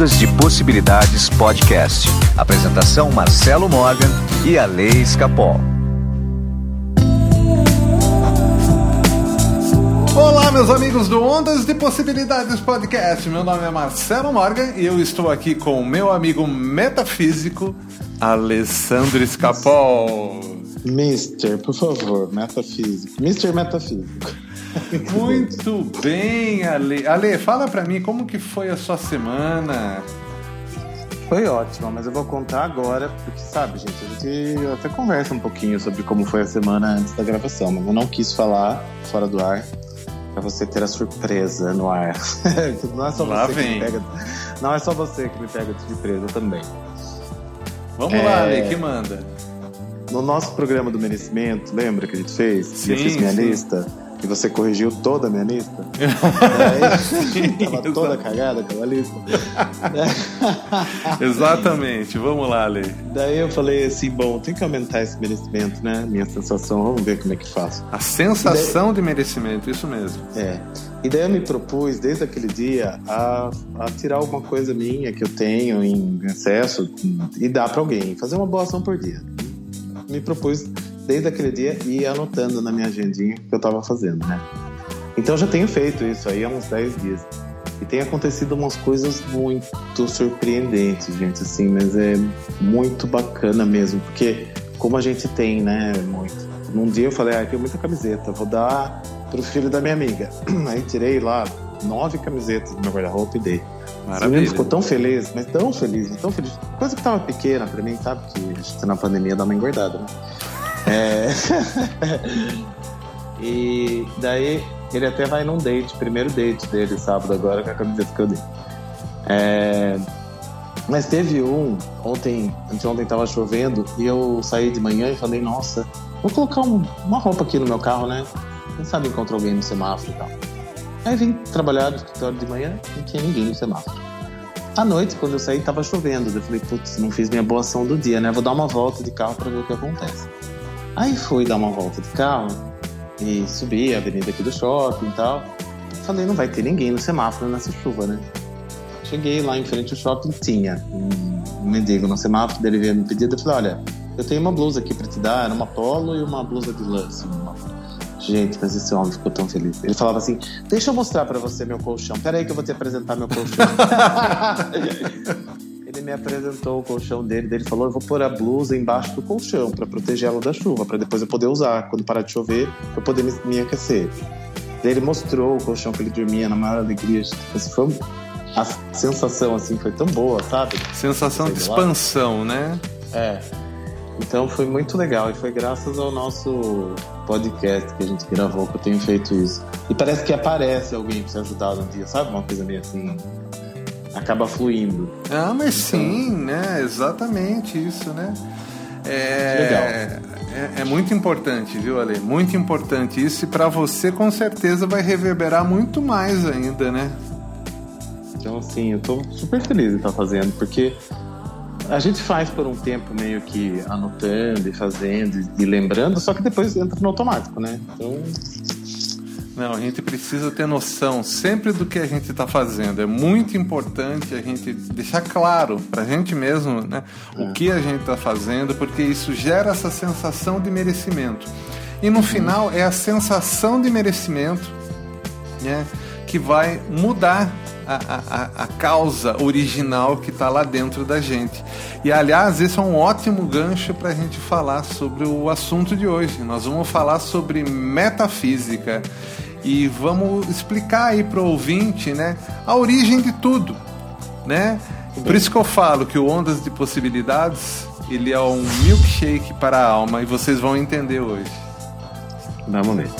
Ondas de Possibilidades Podcast. Apresentação Marcelo Morgan e a Lei Escapol. Olá, meus amigos do Ondas de Possibilidades Podcast. Meu nome é Marcelo Morgan e eu estou aqui com o meu amigo metafísico, Alessandro Escapol. Mister, por favor, metafísico. Mister Metafísico. Muito bem, Ale. Ale, fala pra mim como que foi a sua semana. Foi ótima, mas eu vou contar agora, porque sabe, gente, a gente até conversa um pouquinho sobre como foi a semana antes da gravação, mas eu não quis falar fora do ar pra você ter a surpresa no ar. não é só Lá você vem. que me pega. Não é só você que me pega de surpresa também. Vamos É. lá, Ale, que manda. No nosso programa do merecimento, lembra que a gente fez? Sim, eu fiz minha sim. lista. E você corrigiu toda a minha lista? Daí, tava toda cagada aquela lista. Exatamente, vamos lá, Ale. Daí eu falei assim, bom, tem que aumentar esse merecimento, né? Minha sensação, vamos ver como é que faço. A sensação de merecimento, isso mesmo. É. E daí eu me propus, desde aquele dia, a, a tirar alguma coisa minha que eu tenho em excesso e dar pra alguém. Fazer uma boa ação por dia. Me propus, desde aquele dia, ir anotando na minha agendinha o que eu tava fazendo, né? Então já tenho feito isso aí há uns 10 dias. E tem acontecido umas coisas muito surpreendentes, gente, assim, mas é muito bacana mesmo, porque como a gente tem, né, muito. Num dia eu falei, ah, tem muita camiseta, vou dar pro filho da minha amiga. Aí tirei lá nove camisetas do meu guarda-roupa e dei. Menino Maravilha. ficou tão feliz, mas tão feliz, mas tão feliz. Coisa que tava pequena pra mim, sabe? Que gente na pandemia dá uma engordada, né? É... e daí ele até vai num date, primeiro date dele sábado agora com a camiseta que eu dei. É... Mas teve um, ontem, anteontem tava chovendo e eu saí de manhã e falei, nossa, vou colocar um- uma roupa aqui no meu carro, né? Quem sabe encontro alguém no semáforo e tal. Aí vim trabalhar no escritório de manhã, não tinha ninguém no semáforo. À noite, quando eu saí, tava chovendo. Eu falei, putz, não fiz minha boa ação do dia, né? Vou dar uma volta de carro pra ver o que acontece. Aí fui dar uma volta de carro e subi a avenida aqui do shopping e tal. Falei, não vai ter ninguém no semáforo nessa chuva, né? Cheguei lá em frente ao shopping, tinha um, mendigo no semáforo, dele veio me pedir, eu falei, olha, eu tenho uma blusa aqui pra te dar, era uma polo e uma blusa de lã, assim, uma- Gente, mas esse homem ficou tão feliz. Ele falava assim: Deixa eu mostrar pra você meu colchão. Pera aí que eu vou te apresentar meu colchão. ele me apresentou o colchão dele. Ele falou: Eu vou pôr a blusa embaixo do colchão pra proteger ela da chuva, pra depois eu poder usar quando parar de chover, pra eu poder me, me aquecer. Daí ele mostrou o colchão que ele dormia na maior alegria. Assim, foi a sensação assim foi tão boa, sabe? Sensação de expansão, né? É. Então foi muito legal e foi graças ao nosso podcast que a gente gravou que eu tenho feito isso. E parece que aparece alguém pra se ajudar no dia, sabe? Uma coisa meio assim. Acaba fluindo. Ah, mas sim, né? Exatamente isso, né? É, Legal. É, é muito importante, viu, Ale? Muito importante isso e para você com certeza vai reverberar muito mais ainda, né? Então, assim, eu tô super feliz de estar fazendo, porque a gente faz por um tempo meio que anotando e fazendo e lembrando, só que depois entra no automático, né? Então, Não, a gente precisa ter noção sempre do que a gente está fazendo. É muito importante a gente deixar claro para a gente mesmo né, o que a gente está fazendo, porque isso gera essa sensação de merecimento. E no final é a sensação de merecimento né, que vai mudar a- a- a causa original que está lá dentro da gente. E aliás, esse é um ótimo gancho para a gente falar sobre o assunto de hoje. Nós vamos falar sobre metafísica e vamos explicar aí para o ouvinte né, a origem de tudo. Né? Por isso que eu falo que o Ondas de Possibilidades ele é um milkshake para a alma e vocês vão entender hoje. vamos ver.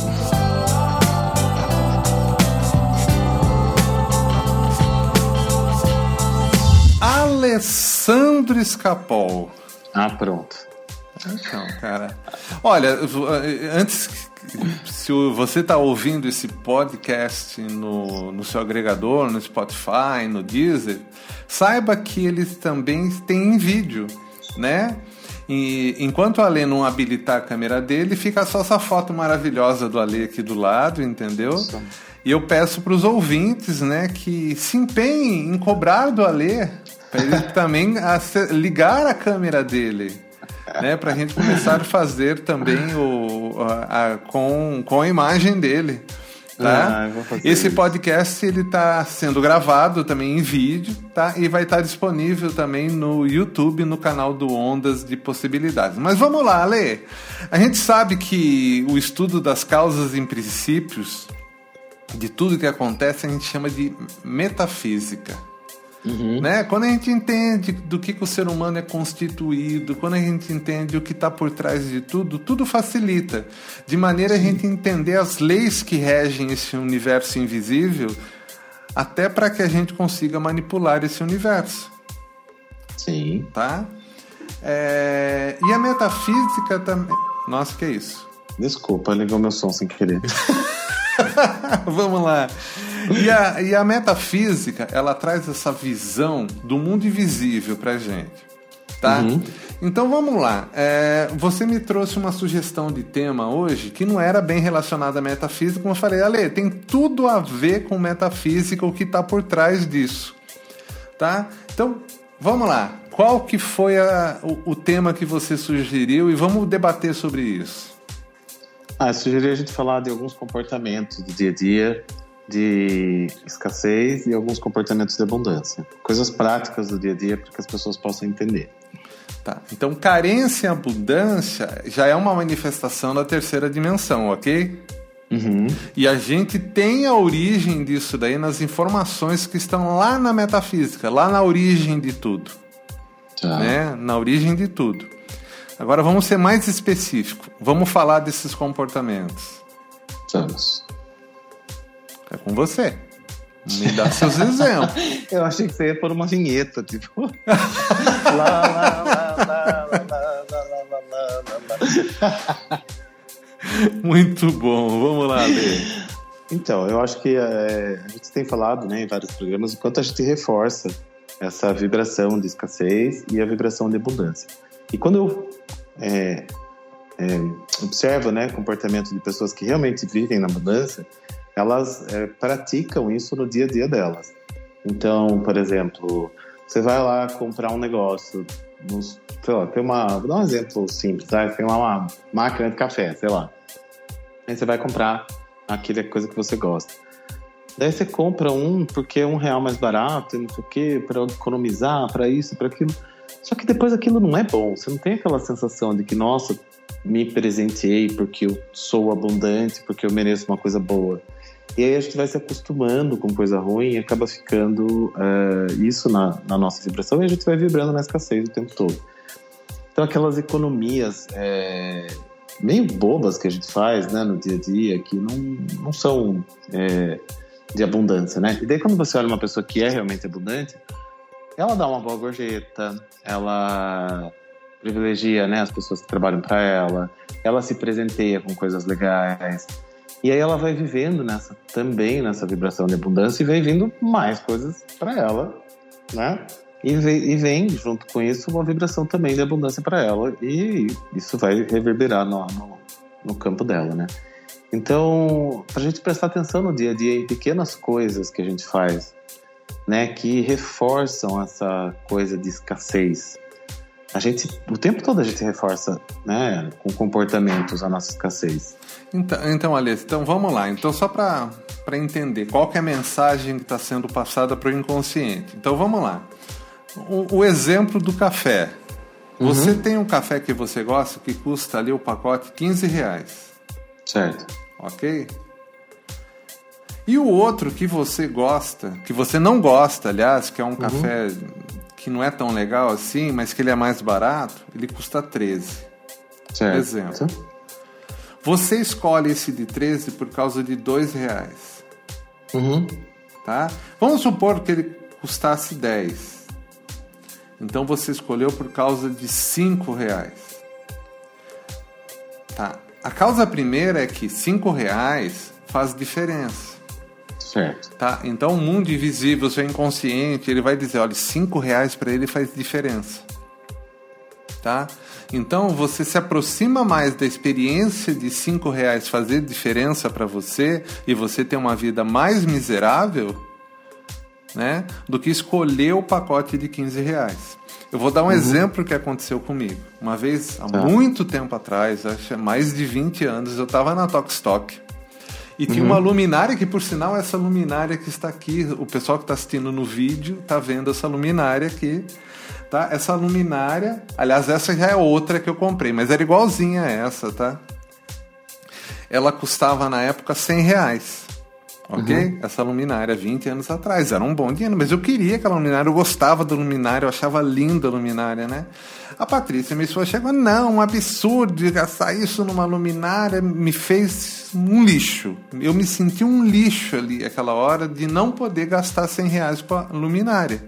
Alessandro Escapol. Ah, pronto. Então, cara. Olha, antes, se você está ouvindo esse podcast no, no seu agregador, no Spotify, no Deezer, saiba que ele também tem em vídeo, né? E enquanto o Ale não habilitar a câmera dele, fica só essa foto maravilhosa do Ale aqui do lado, entendeu? E eu peço para os ouvintes, né, que se empenhem em cobrar do Alê, para ele também ligar a câmera dele, né, para a gente começar a fazer também o, a, a, com, com a imagem dele. Tá? Ah, Esse isso. podcast ele está sendo gravado também em vídeo, tá? E vai estar tá disponível também no YouTube, no canal do Ondas de Possibilidades. Mas vamos lá, Ale. A gente sabe que o estudo das causas e princípios de tudo que acontece a gente chama de metafísica. Uhum. Né? Quando a gente entende do que, que, o ser humano é constituído, quando a gente entende o que está por trás de tudo, tudo facilita. De maneira Sim. a gente entender as leis que regem esse universo invisível, até para que a gente consiga manipular esse universo. Sim. Tá? É... E a metafísica também. Nossa, que é isso? Desculpa, ligou meu som sem querer. Vamos lá. E a, e a metafísica, ela traz essa visão do mundo invisível pra gente. Tá? Uhum. Então vamos lá. É, você me trouxe uma sugestão de tema hoje que não era bem relacionada à metafísica, como eu falei, Ale, tem tudo a ver com metafísica, o que está por trás disso. Tá? Então, vamos lá. Qual que foi a, o, o tema que você sugeriu e vamos debater sobre isso. Ah, eu sugeri a gente falar de alguns comportamentos do dia a dia, de escassez e alguns comportamentos de abundância. Coisas práticas do dia a dia para que as pessoas possam entender. Tá. Então, carência e abundância já é uma manifestação da terceira dimensão, ok? Uhum. E a gente tem a origem disso daí nas informações que estão lá na metafísica, lá na origem de tudo. Tá. Né? Na origem de tudo. Agora vamos ser mais específico. Vamos falar desses comportamentos. Vamos. É com você. Me dá seus exemplos. Eu achei que você ia pôr uma vinheta, tipo. lá, lá, lá, lá, lá, lá, lá, Muito bom, vamos lá, Lê. Então, eu acho que é, a gente tem falado né, em vários programas o quanto a gente reforça essa vibração de escassez e a vibração de abundância. E quando eu é, é, observo né, comportamento de pessoas que realmente vivem na abundância, elas é, praticam isso no dia a dia delas. Então, por exemplo, você vai lá comprar um negócio, nos, sei lá, tem uma, vou dar um exemplo simples, tá? tem uma, uma máquina de café, sei lá. Aí você vai comprar aquela coisa que você gosta. Daí você compra um porque é um real mais barato, não sei o quê, para economizar, para isso, para aquilo. Só que depois aquilo não é bom. Você não tem aquela sensação de que, nossa, me presenteei porque eu sou abundante, porque eu mereço uma coisa boa. E aí a gente vai se acostumando com coisa ruim e acaba ficando uh, isso na, na, nossa vibração e a gente vai vibrando na escassez o tempo todo. Então aquelas economias é, meio bobas que a gente faz né, no dia a dia, que não, não são é, de abundância, né? E daí quando você olha uma pessoa que é realmente abundante, ela dá uma boa gorjeta, ela privilegia né, as pessoas que trabalham para ela, ela se presenteia com coisas legais. E aí ela vai vivendo nessa também nessa vibração de abundância e vem vindo mais coisas para ela, né? E vem, e vem, junto com isso uma vibração também de abundância para ela e isso vai reverberar no, no, no campo dela, né? Então, para a gente prestar atenção no dia a dia em pequenas coisas que a gente faz, né, que reforçam essa coisa de escassez, a gente o tempo todo a gente reforça, né, com comportamentos a nossa escassez. Então, então Alice, então vamos lá. Então só para para entender qual que é a mensagem que está sendo passada para o inconsciente. Então vamos lá. O, o exemplo do café. Você uhum. tem um café que você gosta que custa ali o pacote 15 reais. Certo. Ok? E o outro que você gosta, que você não gosta, aliás, que é um uhum. café que não é tão legal assim, mas que ele é mais barato, ele custa 13. Certo. Exemplo. Você escolhe esse de 13 por causa de 2 reais. Uhum. Tá? Vamos supor que ele custasse 10. Então você escolheu por causa de 5 reais. Tá. A causa primeira é que 5 reais faz diferença. Certo. Tá? Então o mundo invisível, seu inconsciente, ele vai dizer, olha, cinco reais para ele faz diferença. Tá? Então você se aproxima mais da experiência de cinco reais fazer diferença para você e você ter uma vida mais miserável, né, do que escolher o pacote de 15 reais. Eu vou dar um uhum. exemplo que aconteceu comigo. Uma vez, há tá. muito tempo atrás, acho mais de 20 anos, eu estava na Tokstok e tinha uhum. uma luminária que, por sinal, essa luminária que está aqui, o pessoal que está assistindo no vídeo está vendo essa luminária aqui. Tá? Essa luminária, aliás, essa já é outra que eu comprei, mas era igualzinha a essa, tá? Ela custava na época 100 reais. Ok? Uhum. Essa luminária, 20 anos atrás. Era um bom dinheiro, mas eu queria aquela luminária, eu gostava da luminária, eu achava linda a luminária, né? A Patrícia, minha esposa, chegou, não, um absurdo gastar isso numa luminária, me fez um lixo. Eu me senti um lixo ali, aquela hora, de não poder gastar 100 reais com a luminária.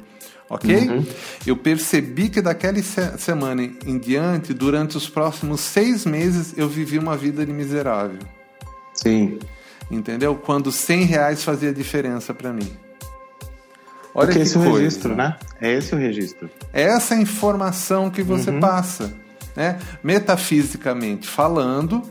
Ok? Uhum. Eu percebi que daquela semana em diante, durante os próximos seis meses, eu vivi uma vida de miserável. Sim. Entendeu? Quando 100 reais fazia diferença para mim. Olha Porque que esse coisa. é o registro, né? É esse o registro. É essa informação que você uhum. passa. Né? Metafisicamente falando,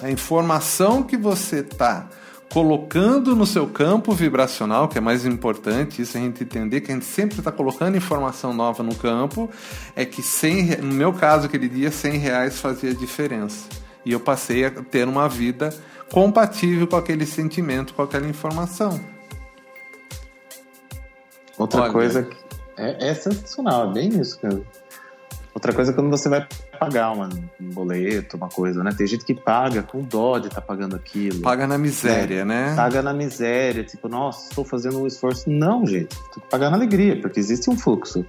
a informação que você está colocando no seu campo vibracional, que é mais importante, isso a gente entender, que a gente sempre está colocando informação nova no campo, é que 100, no meu caso, aquele dia, 100 reais fazia diferença. E eu passei a ter uma vida compatível com aquele sentimento, com aquela informação. Outra Olha. coisa é, é, sensacional, é bem isso, cara. Outra coisa é quando você vai pagar uma, um boleto, uma coisa, né? Tem gente que paga com dó de estar tá pagando aquilo. Paga na miséria, né? né? Paga na miséria, tipo, nossa, estou fazendo um esforço. Não, gente, tem que pagar na alegria, porque existe um fluxo.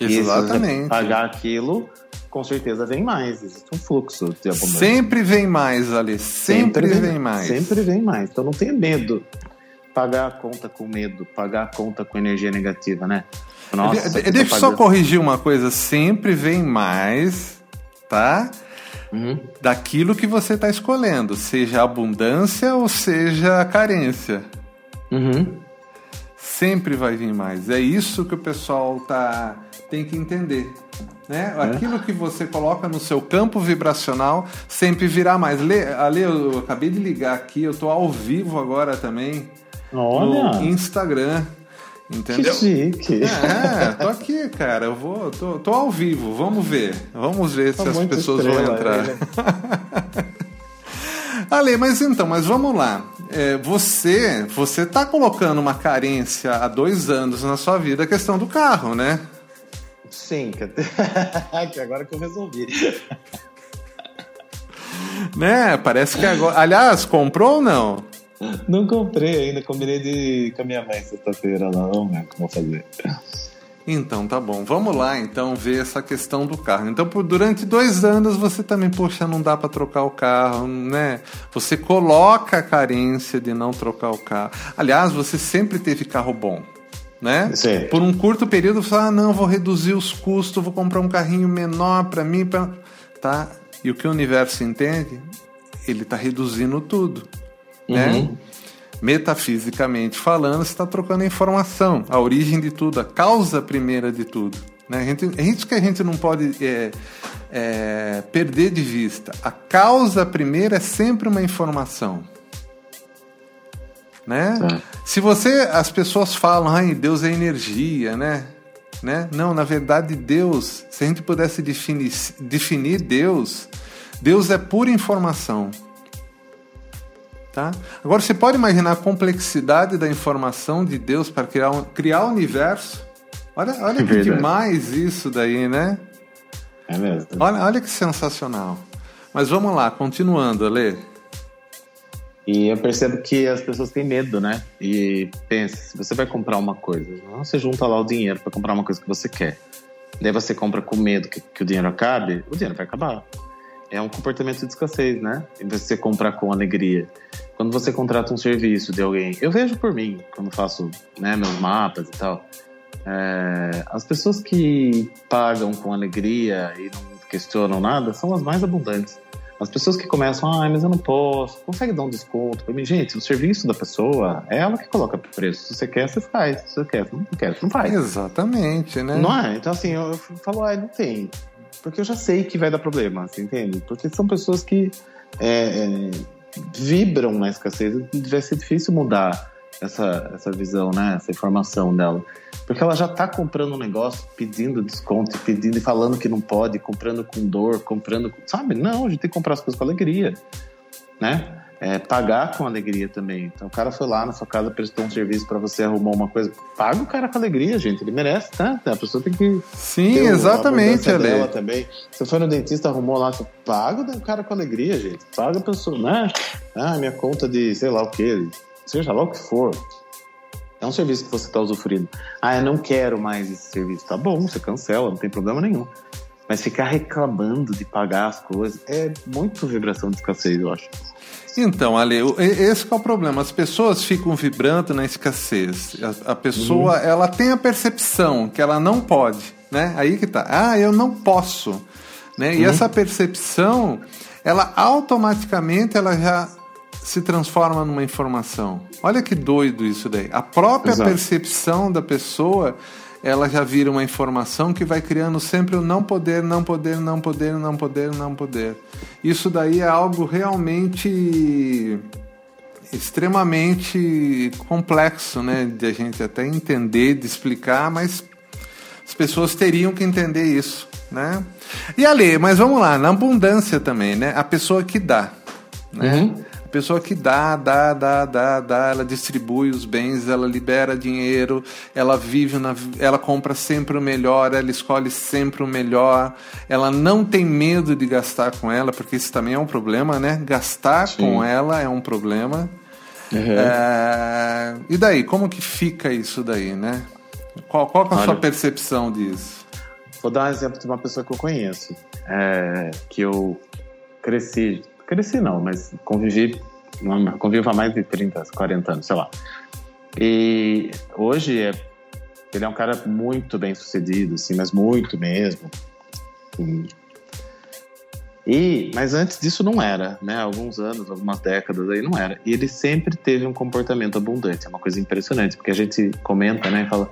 Exatamente. Pagar aquilo, com certeza vem mais. Existe um fluxo de abundância. Sempre vem mais, Ali. Sempre, sempre vem mais. Sempre vem mais. Então não tenha medo pagar a conta com medo, pagar a conta com energia negativa, né? Nossa, de, deixa eu só corrigir uma coisa. Sempre vem mais, tá? Uhum. Daquilo que você está escolhendo, seja abundância ou seja carência. Uhum. Sempre vai vir mais. É isso que o pessoal tá tem que entender. Né? É. Aquilo que você coloca no seu campo vibracional sempre virá mais. Ale, eu acabei de ligar aqui, eu estou ao vivo agora também. Olha. no Instagram. Entendeu? Que chique. É, tô aqui, cara. Eu vou, tô, tô ao vivo. Vamos ver. Vamos ver tô se as pessoas vão entrar. Ale, mas então, mas vamos lá. É, você, você tá colocando uma carência há dois anos na sua vida, a questão do carro, né? Sim, que agora que eu resolvi. né? Parece que agora. Aliás, comprou ou não? Não comprei ainda, combinei de com a minha mãe sexta-feira lá, vamos ver como fazer. Então tá bom, vamos lá então ver essa questão do carro. Então por durante dois anos você também, poxa, não dá para trocar o carro, né? Você coloca a carência de não trocar o carro. Aliás, você sempre teve carro bom, né? Sim. Por um curto período você fala, ah, não, vou reduzir os custos, vou comprar um carrinho menor para mim, pra... tá? E o que o universo entende? Ele está reduzindo tudo né? Uhum. Metafisicamente falando, você está trocando informação, a origem de tudo, a causa primeira de tudo. Né? A gente, é isso que a gente não pode é, é, perder de vista. A causa primeira é sempre uma informação. Né? Se você, as pessoas falam, ai, Deus é energia, né? né? Não, na verdade, Deus, se a gente pudesse definir, definir Deus, Deus é pura informação. Tá? Agora você pode imaginar a complexidade da informação de Deus para criar, um, criar o universo? Olha, olha que demais isso daí, né? É mesmo. Olha, olha que sensacional. Mas vamos lá, continuando, Ale. E eu percebo que as pessoas têm medo, né? E pensa, se você vai comprar uma coisa, você junta lá o dinheiro para comprar uma coisa que você quer. Daí você compra com medo que, que o dinheiro acabe, o dinheiro vai acabar é um comportamento de escassez, né? Em vez de você comprar com alegria. Quando você contrata um serviço de alguém, eu vejo por mim, quando faço né, meus mapas e tal, é, as pessoas que pagam com alegria e não questionam nada são as mais abundantes. As pessoas que começam, ah, mas eu não posso, consegue dar um desconto para mim. Gente, o serviço da pessoa é ela que coloca o preço. Se você quer, você faz. Se você quer, não quer, não faz. Exatamente, né? Não é? Então, assim, eu, eu falo, ah, não tem porque eu já sei que vai dar problema, você entende? Porque são pessoas que é, é, vibram na escassez, vai ser difícil mudar essa, essa visão, né? Essa informação dela. Porque ela já está comprando um negócio, pedindo desconto, pedindo e falando que não pode, comprando com dor, comprando. Com... Sabe? Não, a gente tem que comprar as coisas com alegria, né? É, pagar com alegria também. Então o cara foi lá na sua casa, prestou um serviço para você, arrumou uma coisa. Paga o cara com alegria, gente. Ele merece, tá? A pessoa tem que. Sim, exatamente, Ale. também. Você foi no dentista, arrumou lá, você paga o cara com alegria, gente. Paga a pessoa, né? Ah, minha conta de sei lá o que, seja lá o que for. É um serviço que você está usufruindo. Ah, eu não quero mais esse serviço. Tá bom, você cancela, não tem problema nenhum. Mas ficar reclamando de pagar as coisas é muito vibração de escassez, eu acho. Então, Ale, esse é o problema. As pessoas ficam vibrando na escassez. A, a pessoa, uhum. ela tem a percepção que ela não pode, né? Aí que tá. Ah, eu não posso, né? E uhum. essa percepção, ela automaticamente ela já se transforma numa informação. Olha que doido isso daí. A própria Exato. percepção da pessoa, ela já vira uma informação que vai criando sempre o não poder, não poder, não poder, não poder, não poder. Isso daí é algo realmente extremamente complexo, né, de a gente até entender, de explicar, mas as pessoas teriam que entender isso, né? E ali, mas vamos lá, na abundância também, né? A pessoa que dá, né? Uhum pessoa que dá, dá, dá, dá, dá, ela distribui os bens, ela libera dinheiro, ela vive, na, ela compra sempre o melhor, ela escolhe sempre o melhor, ela não tem medo de gastar com ela, porque isso também é um problema, né? Gastar Sim. com ela é um problema. Uhum. É... E daí, como que fica isso daí, né? Qual, qual é a Olha, sua percepção disso? Vou dar um exemplo de uma pessoa que eu conheço, é, que eu cresci Cresci não, mas convivi, convivo há mais de 30, 40 anos, sei lá. E hoje é, ele é um cara muito bem sucedido, assim, mas muito mesmo. E, mas antes disso não era, né? Alguns anos, algumas décadas aí não era. E ele sempre teve um comportamento abundante. É uma coisa impressionante, porque a gente comenta, né? E fala,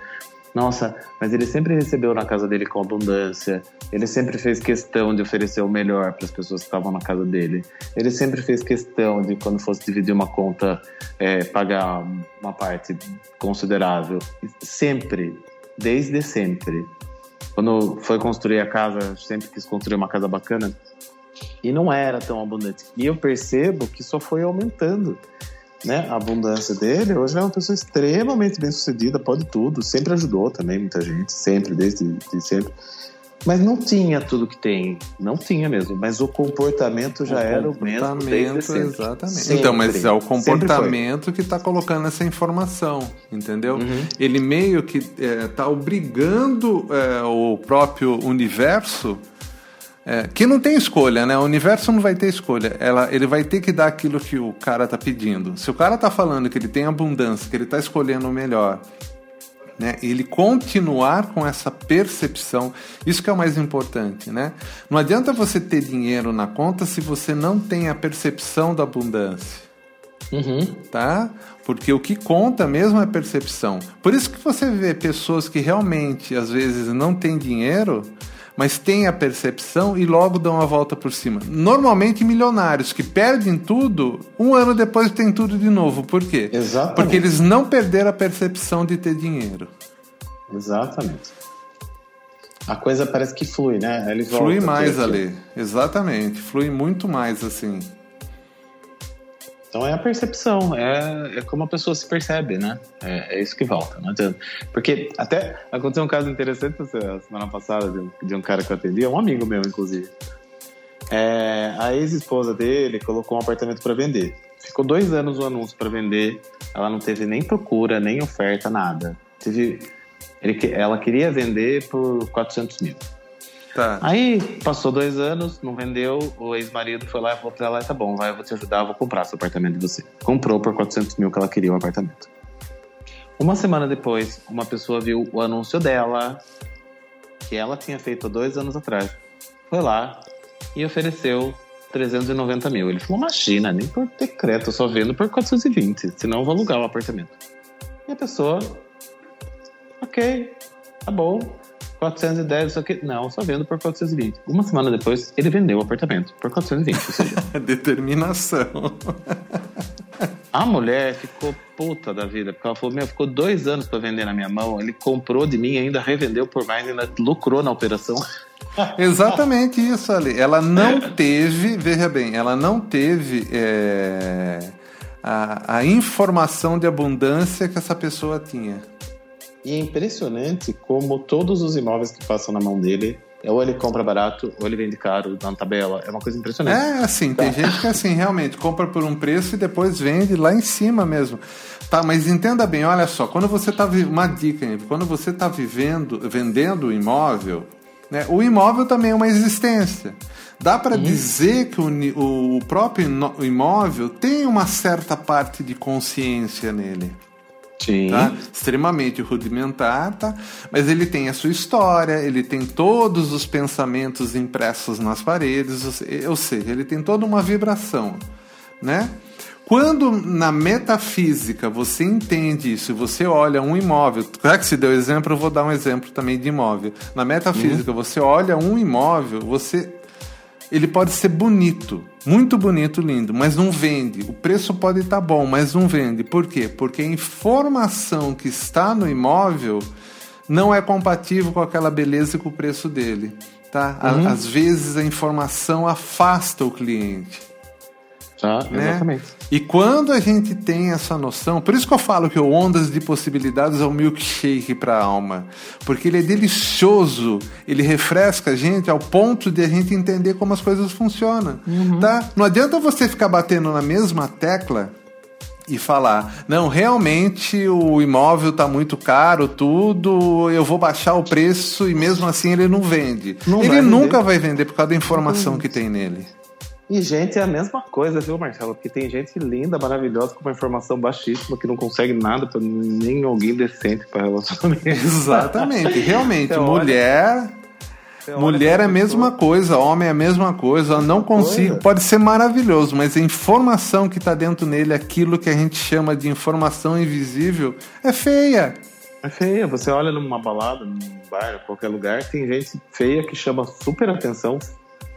nossa, mas ele sempre recebeu na casa dele com abundância. Ele sempre fez questão de oferecer o melhor para as pessoas que estavam na casa dele. Ele sempre fez questão de, quando fosse dividir uma conta, é, pagar uma parte considerável. Sempre, desde sempre. Quando foi construir a casa, sempre quis construir uma casa bacana. E não era tão abundante. E eu percebo que só foi aumentando né, a abundância dele, hoje ele é uma pessoa extremamente bem sucedida, pode tudo, sempre ajudou também muita gente, sempre, desde de sempre. Mas não tinha tudo que tem, não tinha mesmo. Mas o comportamento já o era o mesmo desde sempre. Exatamente. Sempre. Então, mas é o comportamento que está colocando essa informação, entendeu? Uhum. Ele meio que está é, tá obrigando é, o próprio universo é, que não tem escolha, né? O universo não vai ter escolha. Ela, ele vai ter que dar aquilo que o cara tá pedindo. Se o cara tá falando que ele tem abundância, que ele tá escolhendo o melhor, né? Ele continuar com essa percepção, isso que é o mais importante, né? Não adianta você ter dinheiro na conta se você não tem a percepção da abundância. Uhum. Tá? Porque o que conta mesmo é a percepção. Por isso que você vê pessoas que realmente às vezes não têm dinheiro, mas têm a percepção e logo dão a volta por cima. Normalmente milionários que perdem tudo, um ano depois tem tudo de novo. Por quê? Exatamente. Porque eles não perderam a percepção de ter dinheiro. Exatamente. A coisa parece que flui, né? Ele flui mais ali, exatamente. Flui muito mais assim. Então é a percepção, é, é como a pessoa se percebe, né? É, é isso que volta, não adianta. Porque até aconteceu um caso interessante semana passada de um, de um cara que eu atendi, um amigo meu, inclusive. É, a ex-esposa dele colocou um apartamento para vender. Ficou dois anos o anúncio para vender, ela não teve nem procura, nem oferta, nada. Teve, ele, ela queria vender por 400 mil. Tá. Aí passou dois anos, não vendeu, o ex-marido foi lá e falou pra ela: tá bom, vai, eu vou te ajudar, vou comprar seu apartamento de você. Comprou por 400 mil que ela queria o apartamento. Uma semana depois, uma pessoa viu o anúncio dela, que ela tinha feito dois anos atrás. Foi lá e ofereceu 390 mil. Ele falou: Imagina, nem por decreto, só vendo por 420, senão eu vou alugar o apartamento. E a pessoa, ok, tá bom, 410, isso aqui. Não, só vendo por 420. Uma semana depois, ele vendeu o apartamento por 420, ou seja. Determinação. A mulher ficou puta da vida, porque ela falou: Meu, ficou dois anos para vender na minha mão. Ele comprou de mim, ainda revendeu por mais, ainda lucrou na operação. Exatamente isso ali. Ela não teve, veja bem, ela não teve é, a, a informação de abundância que essa pessoa tinha. E é impressionante como todos os imóveis que passam na mão dele, ou ele compra barato, ou ele vende caro na tabela. É uma coisa impressionante. É assim, tem gente que assim, realmente, compra por um preço e depois vende lá em cima mesmo. Tá, mas entenda bem, olha só, quando você está uma dica, quando você está vivendo, vendendo o imóvel, né, o imóvel também é uma existência. Dá para dizer que o, o próprio imóvel tem uma certa parte de consciência nele. Sim. Tá? Extremamente rudimentar, tá? Mas ele tem a sua história, ele tem todos os pensamentos impressos nas paredes, ou seja, ele tem toda uma vibração, né? Quando na metafísica você entende isso, você olha um imóvel, já que se deu exemplo, eu vou dar um exemplo também de imóvel. Na metafísica, uhum. você olha um imóvel, você ele pode ser bonito, muito bonito, lindo, mas não vende. O preço pode estar tá bom, mas não vende. Por quê? Porque a informação que está no imóvel não é compatível com aquela beleza e com o preço dele. Tá? Uhum. Às vezes a informação afasta o cliente. Tá, né? exatamente. E quando a gente tem essa noção, por isso que eu falo que o Ondas de Possibilidades é o milkshake para a alma, porque ele é delicioso, ele refresca a gente ao ponto de a gente entender como as coisas funcionam, uhum. tá? Não adianta você ficar batendo na mesma tecla e falar, não, realmente o imóvel está muito caro, tudo, eu vou baixar o preço e mesmo assim ele não vende. Não ele vai nunca vai vender por causa da informação que tem nele. E gente é a mesma coisa, viu, Marcelo? Porque tem gente linda, maravilhosa, com uma informação baixíssima, que não consegue nada, pra nem alguém decente para relacionamento. Exatamente, realmente. mulher. Mulher é a mesma coisa, homem é a mesma coisa. Eu não consigo. Pode ser maravilhoso, mas a informação que está dentro nele, aquilo que a gente chama de informação invisível, é feia. É feia. Você olha numa balada, num bar, qualquer lugar, tem gente feia que chama super atenção,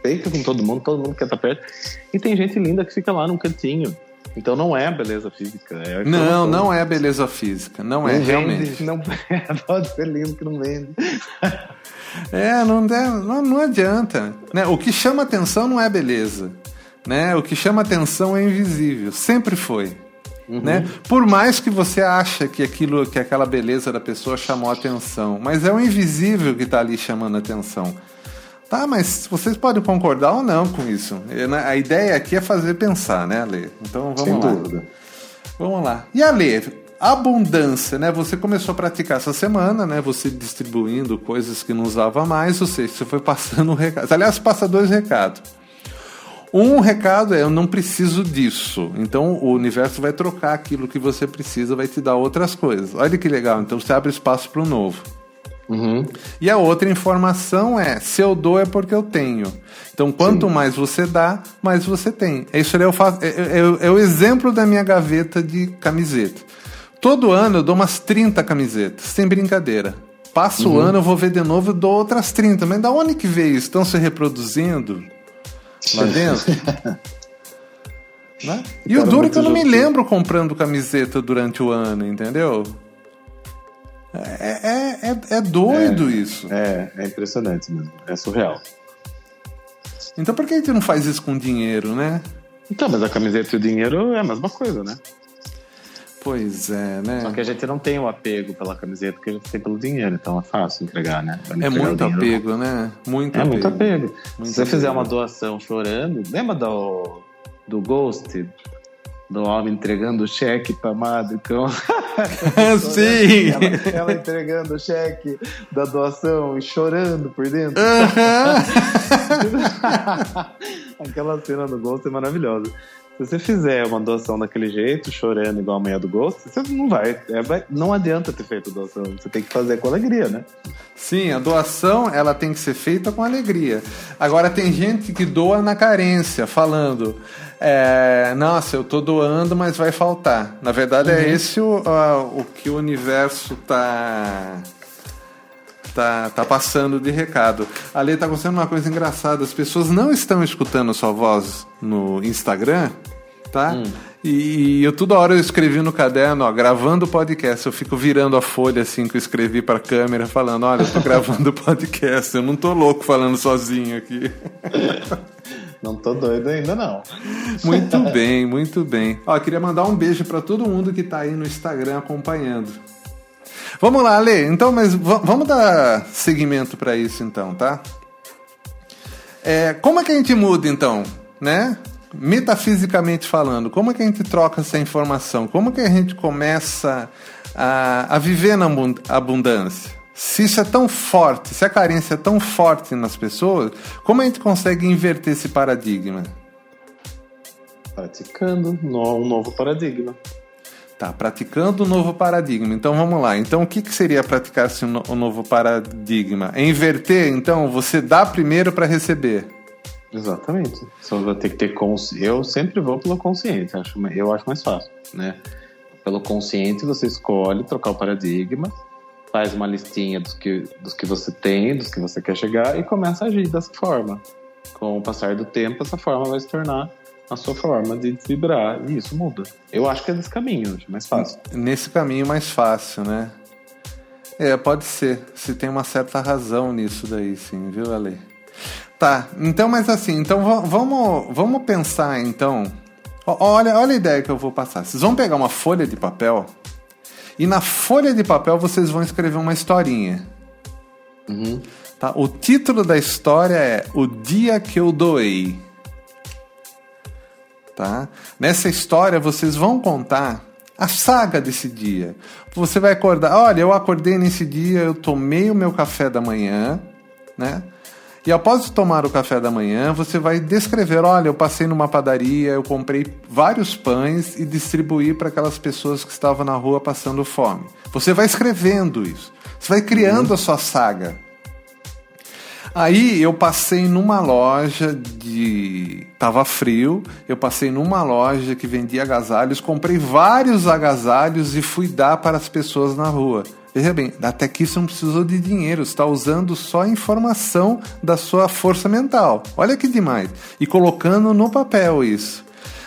feita com todo mundo, todo mundo quer estar perto. E tem gente linda que fica lá num cantinho. Então não é a beleza física. É não, não é a beleza física. Não, não é, vende, realmente. Não é, pode ser lindo que não vende. É, não, não, não adianta. Né? O que chama atenção não é beleza. Né? O que chama atenção é invisível. Sempre foi. Uhum. Né? Por mais que você acha que aquilo, que aquela beleza da pessoa chamou atenção, mas é o invisível que está ali chamando atenção. Tá, mas vocês podem concordar ou não com isso. Né, a ideia aqui é fazer pensar, né, Lê? Então vamos Sem lá. Dúvida. Vamos lá. E a Lê, abundância, né? Você começou a praticar essa semana, né? Você distribuindo coisas que não usava mais, ou seja, você foi passando um recado. Aliás, passa dois recados. Um recado é eu não preciso disso. Então o universo vai trocar aquilo que você precisa, vai te dar outras coisas. Olha que legal. Então você abre espaço para o novo. Uhum. E a outra informação é: se eu dou é porque eu tenho. Então, quanto Sim. mais você dá, mais você tem. É isso eu faço. É, é, é, o exemplo da minha gaveta de camiseta. Todo ano eu dou umas 30 camisetas, sem brincadeira. Passa uhum. o ano, eu vou ver de novo, eu dou outras 30. Mas da onde que veio isso? Estão se reproduzindo lá dentro? né? E o duro é que eu não me lembro comprando camiseta durante o ano, entendeu? É, é, é, é doido é, isso. É, é impressionante mesmo. É surreal. Então por que a gente não faz isso com dinheiro, né? Então, mas a camiseta e o dinheiro é a mesma coisa, né? Pois é, né? Só que a gente não tem o apego pela camiseta que a gente tem pelo dinheiro, então é fácil entregar, né? É muito apego, né? Muito é apego. muito apego. Muito Se você apego. fizer uma doação chorando, lembra do, do Ghost? Do homem entregando o cheque pra amado, então. Sim! Ela, ela, entregando o cheque da doação e chorando por dentro. Aquela cena do Ghost é maravilhosa. Se você fizer uma doação daquele jeito, chorando igual a manhã do Ghost, você não vai, é, vai, Não adianta ter feito doação. Você tem que fazer com alegria, né? Sim, a doação ela tem que ser feita com alegria. Agora tem gente que doa na carência, falando é, nossa, eu tô doando, mas vai faltar. Na verdade, é uhum. é esse o, o que o universo tá tá, tá passando de recado. Ali tá acontecendo uma coisa engraçada. As pessoas não estão escutando sua voz no Instagram, tá? Hum. E, eu toda hora eu escrevi no caderno, ó, gravando o podcast. Eu fico virando a folha assim que eu escrevi para a câmera, falando: olha, eu tô gravando o podcast. Eu não tô louco falando sozinho aqui. Não tô doido ainda, não. Muito bem, muito bem. Ó, queria mandar um beijo para todo mundo que tá aí no Instagram acompanhando. Vamos lá, Lê. Então, mas vamos dar seguimento para isso, então, tá? É, como é que a gente muda, então, né? Metafisicamente falando, como é que a gente troca essa informação? Como é que a gente começa a, a viver na abundância? Se isso é tão forte, se a carência é tão forte nas pessoas, como a gente consegue inverter esse paradigma? Praticando um novo paradigma. Tá, praticando o um novo paradigma. Então vamos lá. Então o que, que seria praticar esse um novo paradigma? É inverter, então, você dá primeiro para receber. Exatamente. Só vai ter que ter consciência. Eu sempre vou pelo consciente, acho, eu acho mais fácil, né? Pelo consciente você escolhe trocar o paradigma, faz uma listinha dos que, dos que você tem, dos que você quer chegar e começa a agir dessa forma. Com o passar do tempo, essa forma vai se tornar a sua forma de vibrar e isso muda. Eu acho que é nesse caminho, mais fácil. Nesse caminho mais fácil, né? É, pode ser. Se tem uma certa razão nisso daí, sim, viu, Ale? Tá, então, mas assim, então vamos, vamos pensar então. Olha, olha a ideia que eu vou passar. Vocês vão pegar uma folha de papel e na folha de papel vocês vão escrever uma historinha. Uhum. Tá? O título da história é O Dia que Eu Doei. Tá? Nessa história vocês vão contar a saga desse dia. Você vai acordar, olha, eu acordei nesse dia, eu tomei o meu café da manhã, né? E após tomar o café da manhã, você vai descrever: olha, eu passei numa padaria, eu comprei vários pães e distribuí para aquelas pessoas que estavam na rua passando fome. Você vai escrevendo isso. Você vai criando uhum. a sua saga. Aí eu passei numa loja de. Tava frio, eu passei numa loja que vendia agasalhos, comprei vários agasalhos e fui dar para as pessoas na rua. Veja bem, até que isso não precisou de dinheiro, está usando só a informação da sua força mental. Olha que demais. E colocando no papel isso.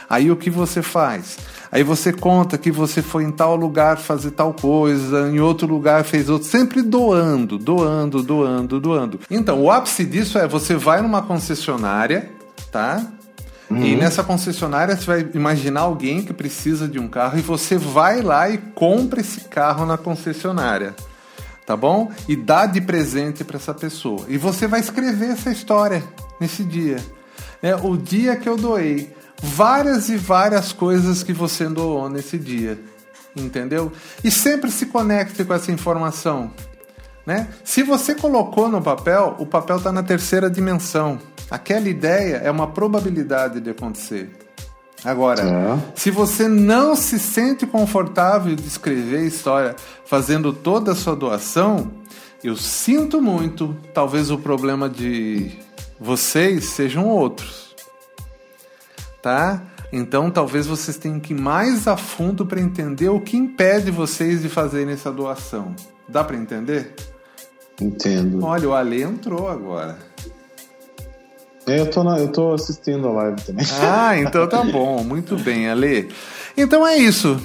Aí o que você faz? Aí você conta que você foi em tal lugar fazer tal coisa, em outro lugar fez outro, sempre doando, doando, doando, doando. Então, o ápice disso é você vai numa concessionária, tá? Uhum. E nessa concessionária você vai imaginar alguém que precisa de um carro e você vai lá e compra esse carro na concessionária. Tá bom? E dá de presente para essa pessoa. E você vai escrever essa história nesse dia. É o dia que eu doei várias e várias coisas que você doou nesse dia. Entendeu? E sempre se conecte com essa informação. Né? Se você colocou no papel, o papel está na terceira dimensão. Aquela ideia é uma probabilidade de acontecer. Agora, é. se você não se sente confortável de escrever a história fazendo toda a sua doação, eu sinto muito, talvez o problema de vocês sejam outros. Tá? Então, talvez vocês tenham que ir mais a fundo para entender o que impede vocês de fazerem essa doação. Dá para entender? Entendo. Olha, o Ale entrou agora. É, eu tô, na, eu tô assistindo a live também. Ah, então tá bom. Muito bem, Ale. Então é isso.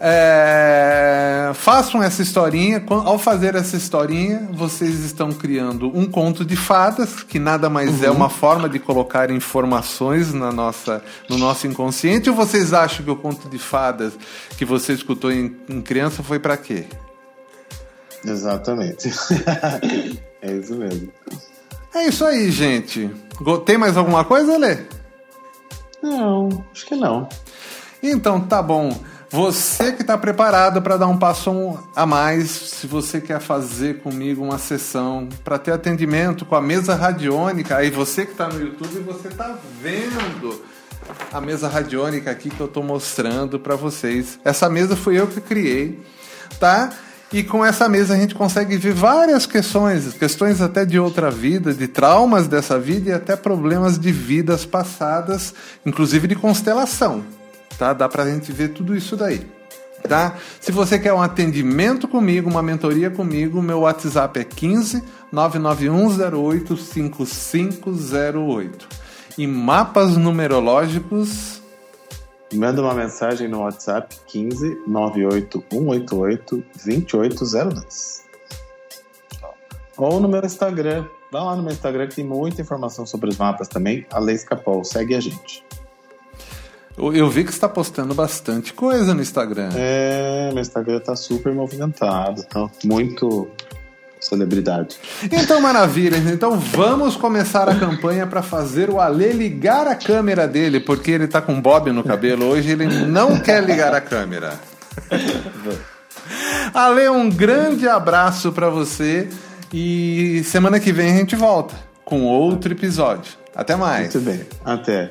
É... Façam essa historinha. Ao fazer essa historinha, vocês estão criando um conto de fadas, que nada mais é uhum. é uma forma de colocar informações na nossa, no nosso inconsciente. Ou vocês acham que o conto de fadas que você escutou em, em criança foi para quê? Exatamente. é isso mesmo. É isso aí, gente. Tem mais alguma coisa, Lê? Não, acho que não. Então, tá bom. Você que está preparado para dar um passo a mais, se você quer fazer comigo uma sessão para ter atendimento com a mesa radiônica, aí você que está no YouTube, você está vendo a mesa radiônica aqui que eu estou mostrando para vocês. Essa mesa fui eu que criei, tá? E com essa mesa a gente consegue ver várias questões, questões até de outra vida, de traumas dessa vida e até problemas de vidas passadas, inclusive de constelação. Tá? Dá pra gente ver tudo isso daí. Tá? Se você quer um atendimento comigo, uma mentoria comigo, meu WhatsApp é 15 99108 5508. E mapas numerológicos. Manda uma mensagem no WhatsApp 15 98 188 2802. Ou no meu Instagram. Vai lá no meu Instagram que tem muita informação sobre os mapas também. A Lei Escapol. Segue a gente. Eu vi que você está postando bastante coisa no Instagram. É, meu Instagram tá super movimentado, tá muito celebridade. Então, maravilha. Então vamos começar a campanha para fazer o Ale ligar a câmera dele, porque ele tá com bob no cabelo hoje, ele não quer ligar a câmera. Ale, um grande abraço para você e semana que vem a gente volta com outro episódio. Até mais. Muito bem. Até.